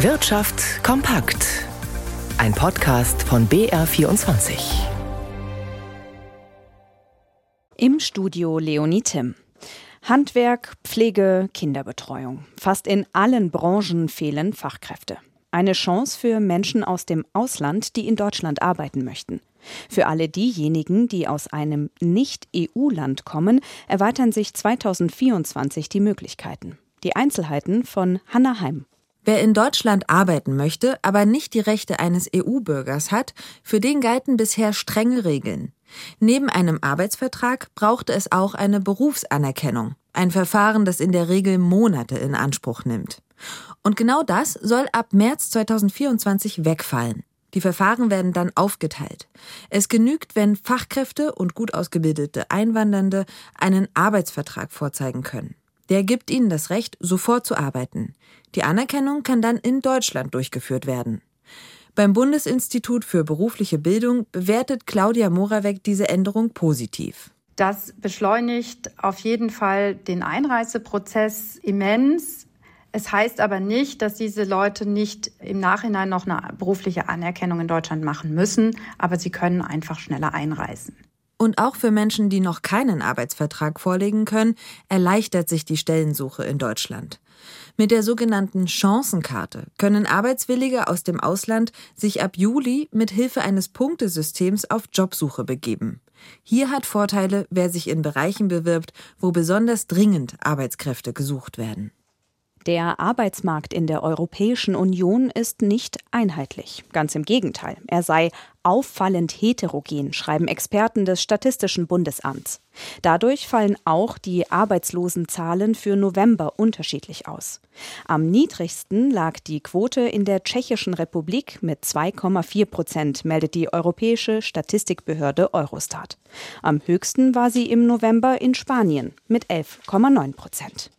Wirtschaft kompakt. Ein Podcast von BR24. Im Studio Leonie Tim. Handwerk, Pflege, Kinderbetreuung. Fast in allen Branchen fehlen Fachkräfte. Eine Chance für Menschen aus dem Ausland, die in Deutschland arbeiten möchten. Für alle diejenigen, die aus einem Nicht-EU-Land kommen, erweitern sich 2024 die Möglichkeiten. Die Einzelheiten von Hanna Heim. Wer in Deutschland arbeiten möchte, aber nicht die Rechte eines EU-Bürgers hat, für den galten bisher strenge Regeln. Neben einem Arbeitsvertrag brauchte es auch eine Berufsanerkennung, ein Verfahren, das in der Regel Monate in Anspruch nimmt. Und genau das soll ab März 2024 wegfallen. Die Verfahren werden dann aufgeteilt. Es genügt, wenn Fachkräfte und gut ausgebildete Einwandernde einen Arbeitsvertrag vorzeigen können. Der gibt ihnen das Recht, sofort zu arbeiten. Die Anerkennung kann dann in Deutschland durchgeführt werden. Beim Bundesinstitut für berufliche Bildung bewertet Claudia Moravec diese Änderung positiv. Das beschleunigt auf jeden Fall den Einreiseprozess immens. Es heißt aber nicht, dass diese Leute nicht im Nachhinein noch eine berufliche Anerkennung in Deutschland machen müssen, aber sie können einfach schneller einreisen. Und auch für Menschen, die noch keinen Arbeitsvertrag vorlegen können, erleichtert sich die Stellensuche in Deutschland. Mit der sogenannten Chancenkarte können Arbeitswillige aus dem Ausland sich ab Juli mit Hilfe eines Punktesystems auf Jobsuche begeben. Hier hat Vorteile, wer sich in Bereichen bewirbt, wo besonders dringend Arbeitskräfte gesucht werden. Der Arbeitsmarkt in der Europäischen Union ist nicht einheitlich. Ganz im Gegenteil, er sei auffallend heterogen, schreiben Experten des Statistischen Bundesamts. Dadurch fallen auch die Arbeitslosenzahlen für November unterschiedlich aus. Am niedrigsten lag die Quote in der Tschechischen Republik mit 2,4 Prozent, meldet die Europäische Statistikbehörde Eurostat. Am höchsten war sie im November in Spanien mit 11,9 Prozent.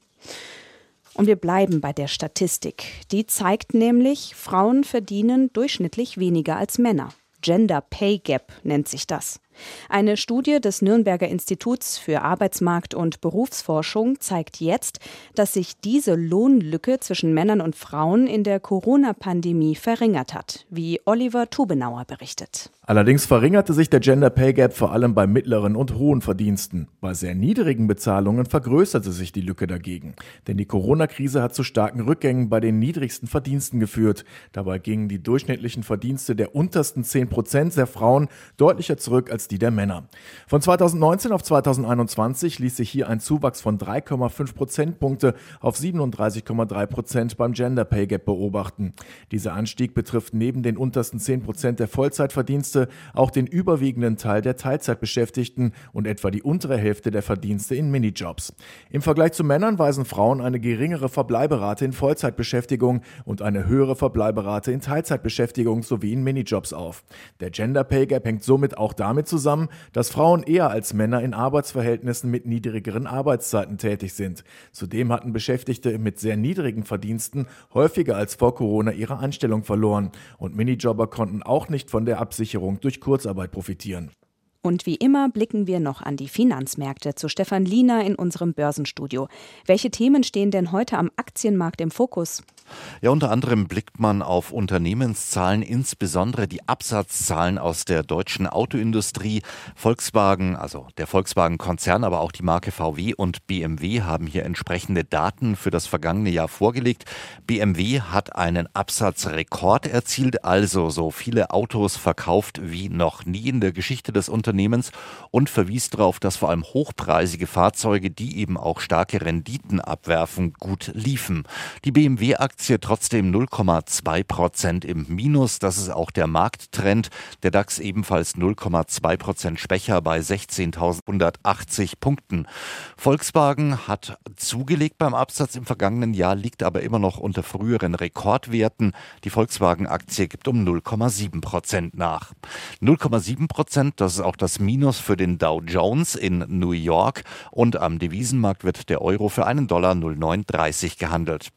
Und wir bleiben bei der Statistik. Die zeigt nämlich, Frauen verdienen durchschnittlich weniger als Männer. Gender Pay Gap nennt sich das. Eine Studie des Nürnberger Instituts für Arbeitsmarkt und Berufsforschung zeigt jetzt, dass sich diese Lohnlücke zwischen Männern und Frauen in der Corona-Pandemie verringert hat, wie Oliver Tubenauer berichtet. Allerdings verringerte sich der Gender Pay Gap vor allem bei mittleren und hohen Verdiensten. Bei sehr niedrigen Bezahlungen vergrößerte sich die Lücke dagegen. Denn die Corona-Krise hat zu starken Rückgängen bei den niedrigsten Verdiensten geführt. Dabei gingen die durchschnittlichen Verdienste der untersten 10 Prozent der Frauen deutlicher zurück als die der Männer. Von 2019 auf 2021 ließ sich hier ein Zuwachs von 3,5 Prozentpunkte auf 37,3 Prozent beim Gender Pay Gap beobachten. Dieser Anstieg betrifft neben den untersten 10 Prozent der Vollzeitverdienste Verdienste auch den überwiegenden Teil der Teilzeitbeschäftigten und etwa die untere Hälfte der Verdienste in Minijobs. Im Vergleich zu Männern weisen Frauen eine geringere Verbleiberate in Vollzeitbeschäftigung und eine höhere Verbleiberate in Teilzeitbeschäftigung sowie in Minijobs auf. Der Gender Pay Gap hängt somit auch damit zusammen, dass Frauen eher als Männer in Arbeitsverhältnissen mit niedrigeren Arbeitszeiten tätig sind. Zudem hatten Beschäftigte mit sehr niedrigen Verdiensten häufiger als vor Corona ihre Anstellung verloren und Minijobber konnten auch nicht von der Absicherung durch Kurzarbeit profitieren. Und wie immer blicken wir noch an die Finanzmärkte zu Stefan Liener in unserem Börsenstudio. Welche Themen stehen denn heute am Aktienmarkt im Fokus? Ja, unter anderem blickt man auf Unternehmenszahlen, insbesondere die Absatzzahlen aus der deutschen Autoindustrie. Volkswagen, also der Volkswagen-Konzern, aber auch die Marke VW und BMW haben hier entsprechende Daten für das vergangene Jahr vorgelegt. BMW hat einen Absatzrekord erzielt, also so viele Autos verkauft wie noch nie in der Geschichte des Unternehmens. Unternehmens und verwies darauf, dass vor allem hochpreisige Fahrzeuge, die eben auch starke Renditen abwerfen, gut liefen. Die BMW-Aktie trotzdem 0,2 Prozent im Minus. Das ist auch der Markttrend. Der DAX ebenfalls 0,2 Prozent schwächer bei 16.180 Punkten. Volkswagen hat zugelegt beim Absatz im vergangenen Jahr, liegt aber immer noch unter früheren Rekordwerten. Die Volkswagen-Aktie gibt um 0,7 Prozent nach. 0,7 Prozent, das ist auch das das Minus für den Dow Jones in New York und am Devisenmarkt wird der Euro für einen Dollar 0,930 gehandelt.